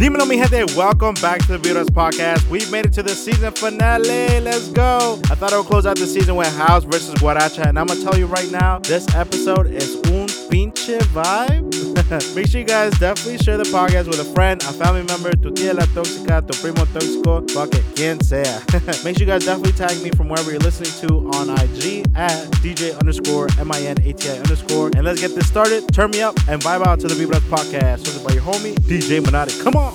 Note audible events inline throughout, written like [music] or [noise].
Dímelo, mi gente. Welcome back to the Vibras Podcast. We've made it to the season finale. Let's go. I thought I would close out the season with House versus Guaracha, and I'm going to tell you right now, this episode is un pinche vibe. [laughs] Make sure you guys definitely share the podcast with a friend, a family member, tu tía la tóxica, tu primo tóxico, fuck it, quien sea. [laughs] Make sure you guys definitely tag me from wherever you're listening to on IG at DJ underscore M-I-N-A-T-I underscore. And let's get this started. Turn me up and vibe out to the Vibras podcast hosted by your homie, DJ Minati. Come on.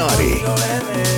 Minari.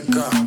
acá.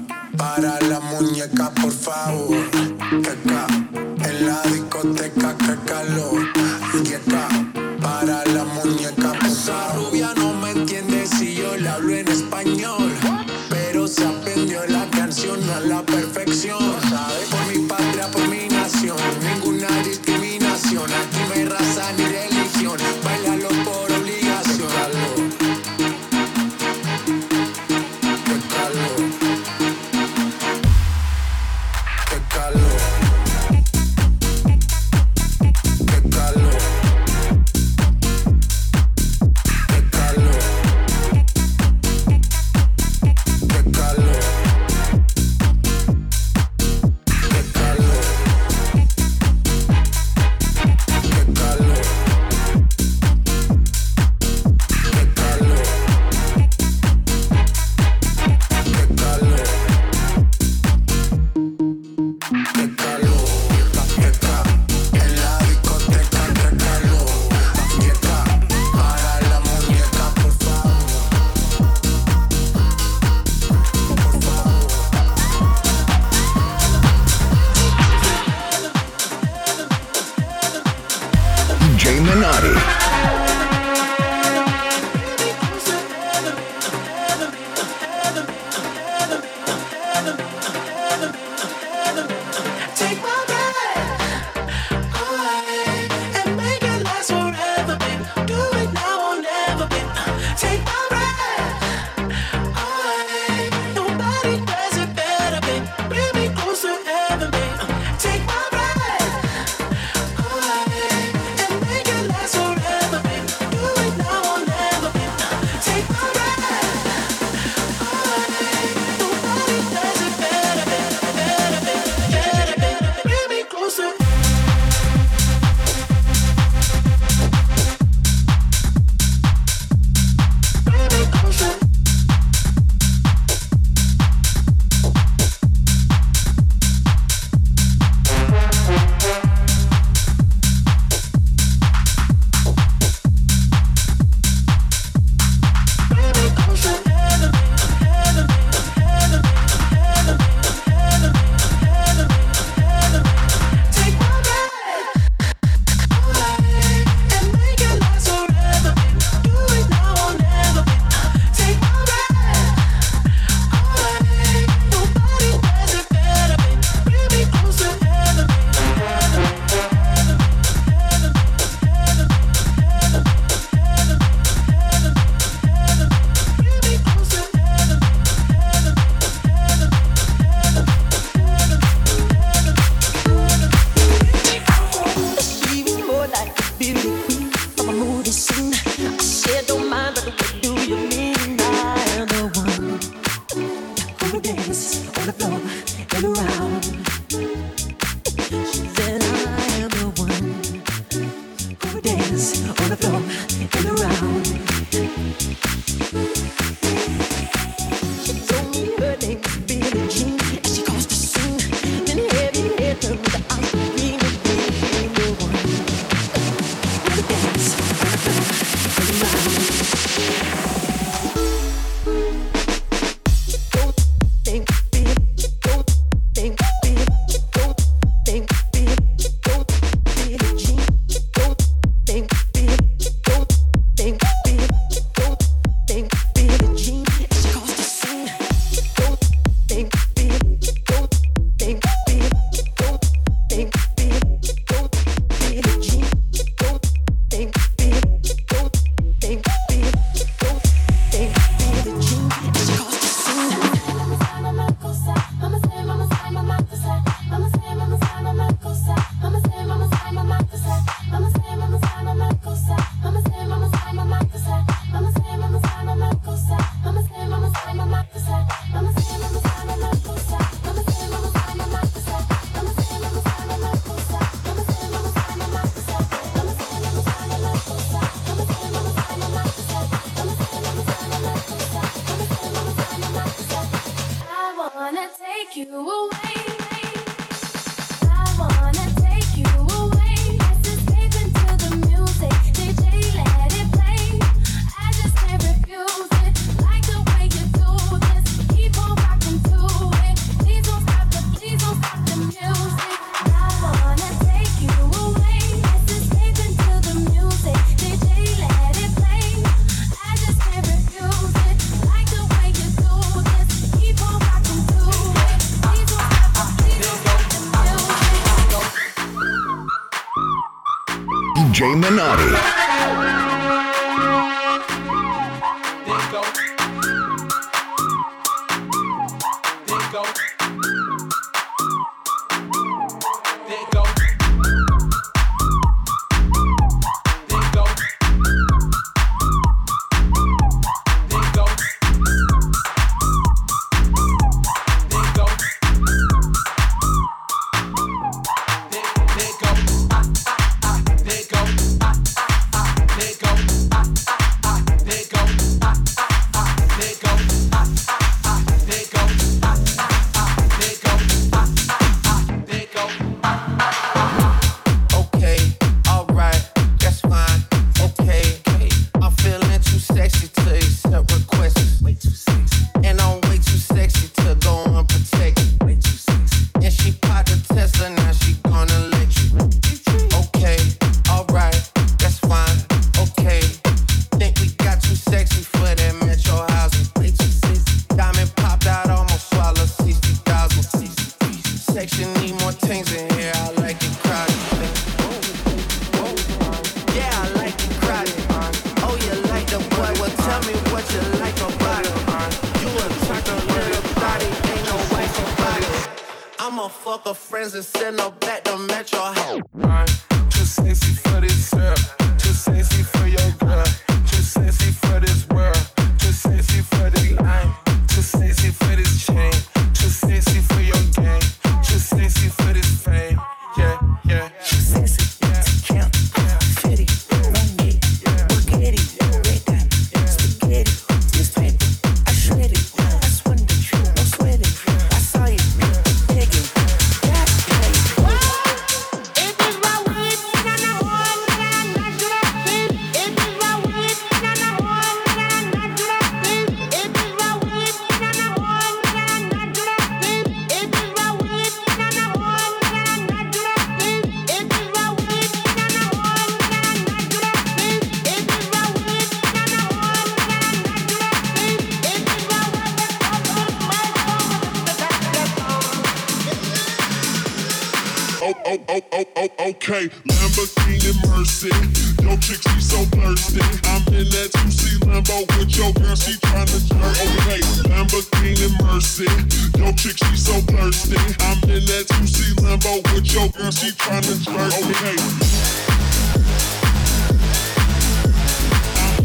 up with your girl, she tryna strike. Okay.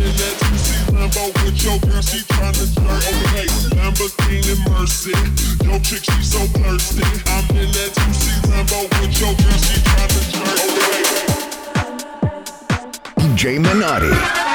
In Lambo with your girl, she tryna jerk. Okay, Lamborghini Mercy, yo chick she so thirsty. I'm in that two Lambo with your girl, she tryna jerk. Okay. DJ Minati.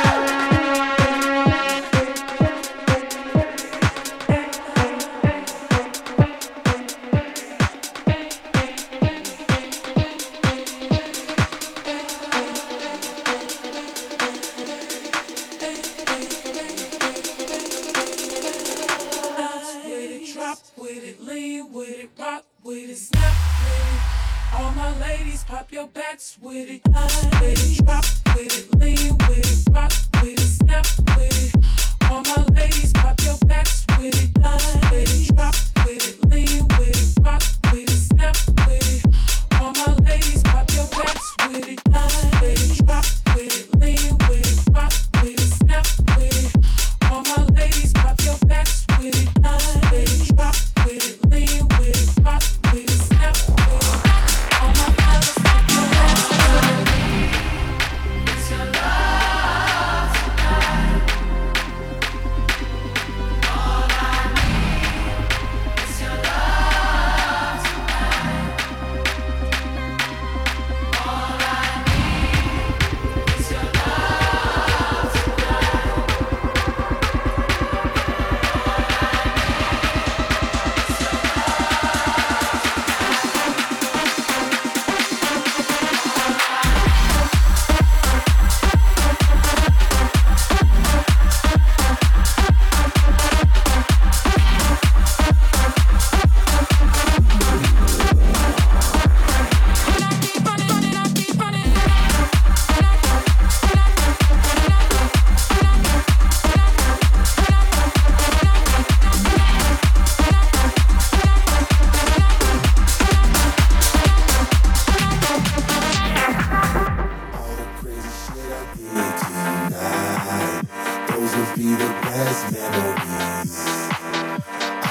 will be the best memories.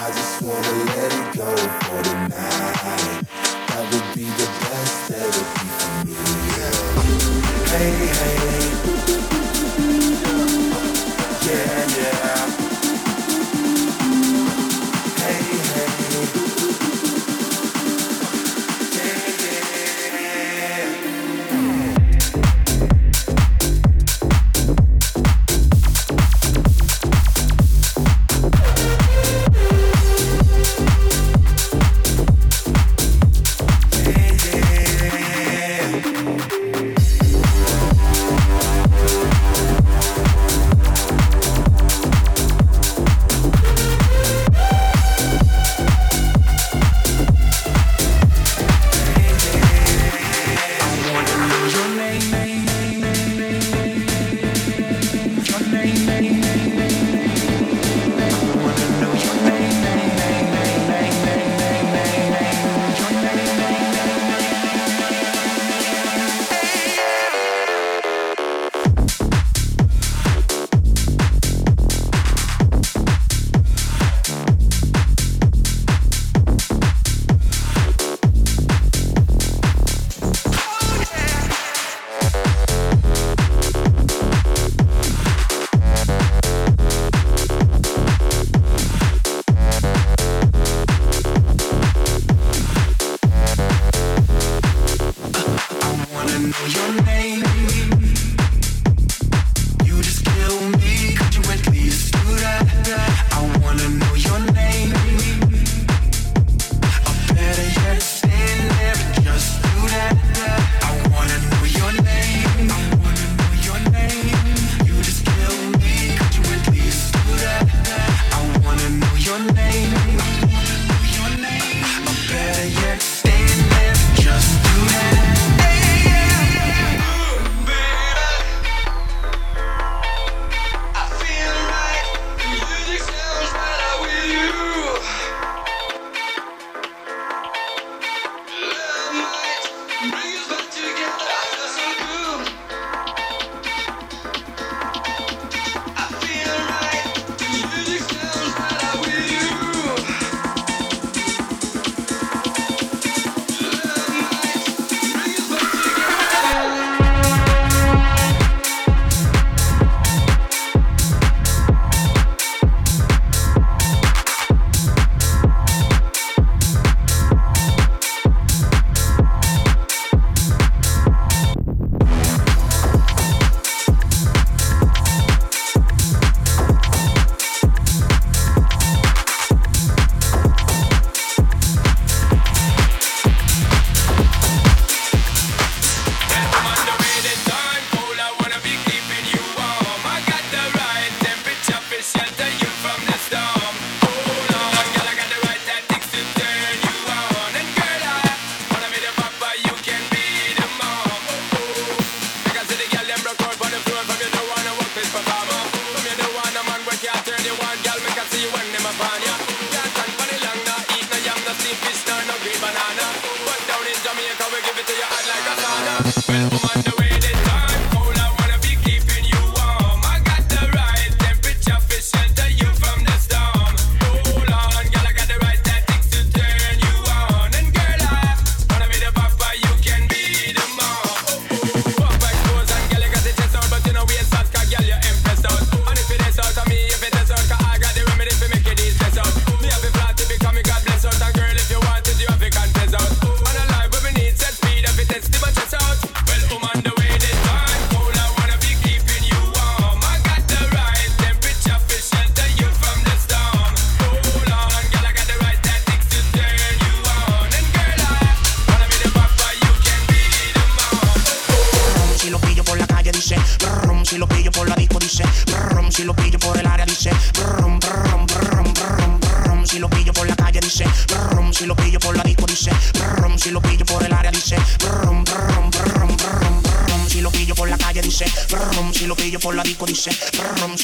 I just wanna let it go for tonight. That would be the best therapy for me. Yeah. Hey, hey.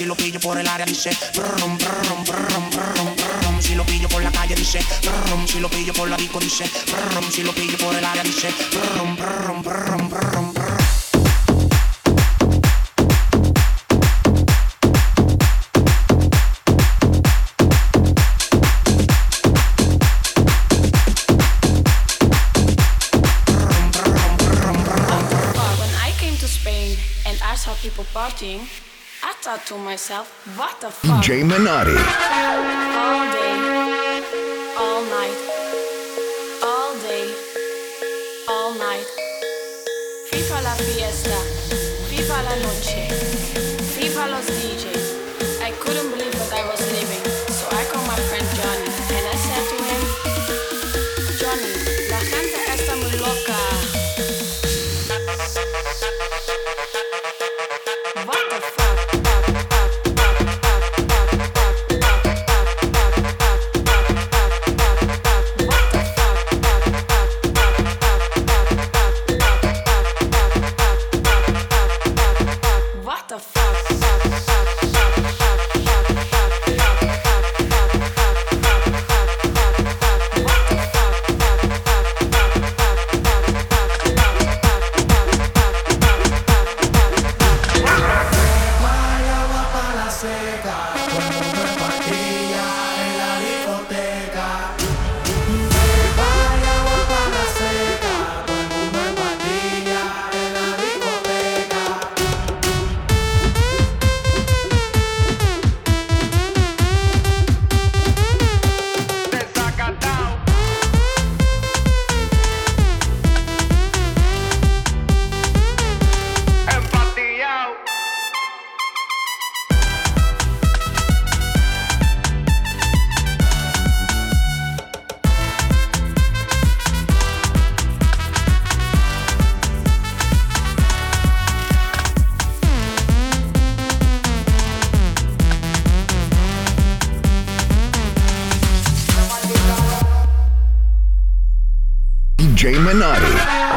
lo pillo por el área dice brum, brum, Si lo pillo por la calle dice si lo pillo por la disco dice si lo pillo por el área dice brum, brum, people partying thought to myself, what the fuck? DJ Minati. All day, all night, all day, all night. la fiesta, la noche. DJ Minati.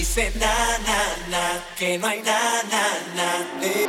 dice na na na, que no hay na na na. Eh".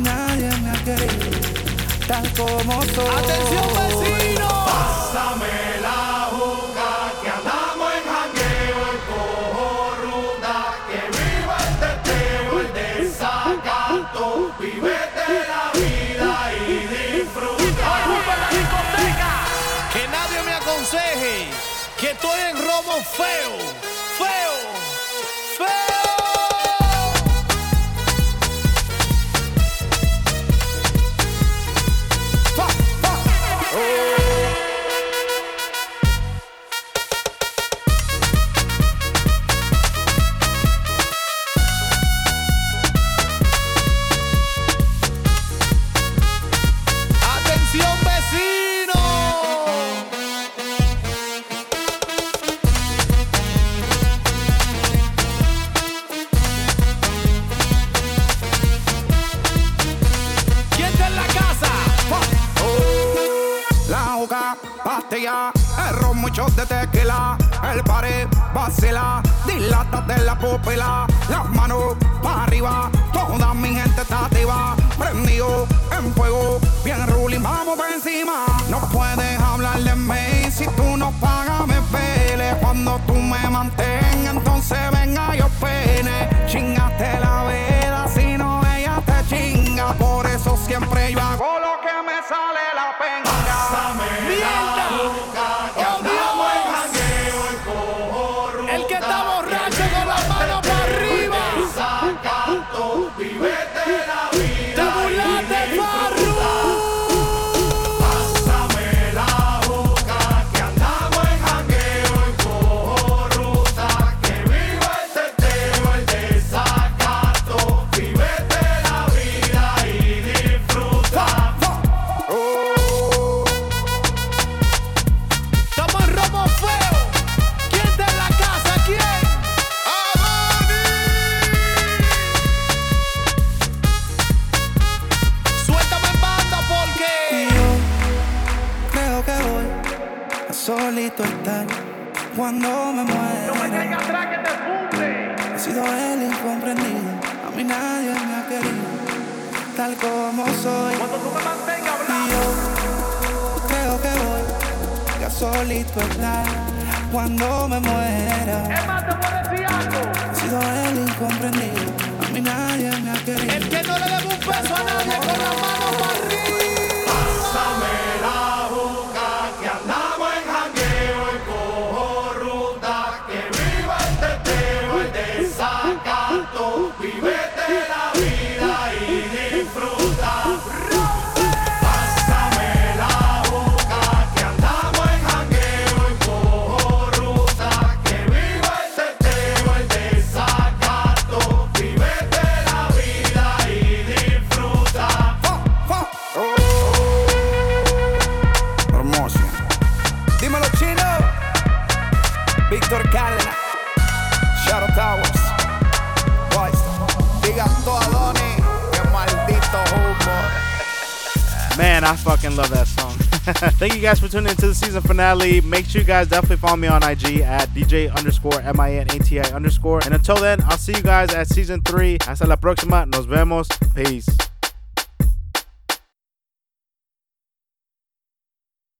nadie me tal como soy. ¡Atención, vecino! Pásame la boca, que andamos en jangueo, el cojo ruda, que viva el teteo, el desacato, vivete la vida y disfruta. ¡Para la discoteca! Que nadie me aconseje que estoy en robo feo. superfly cuando me muera. I fucking love that song. [laughs] Thank you guys for tuning into the season finale. Make sure you guys definitely follow me on IG at DJ underscore M-I-N-A-T-I underscore. And until then, I'll see you guys at season three. Hasta la próxima. Nos vemos. Peace.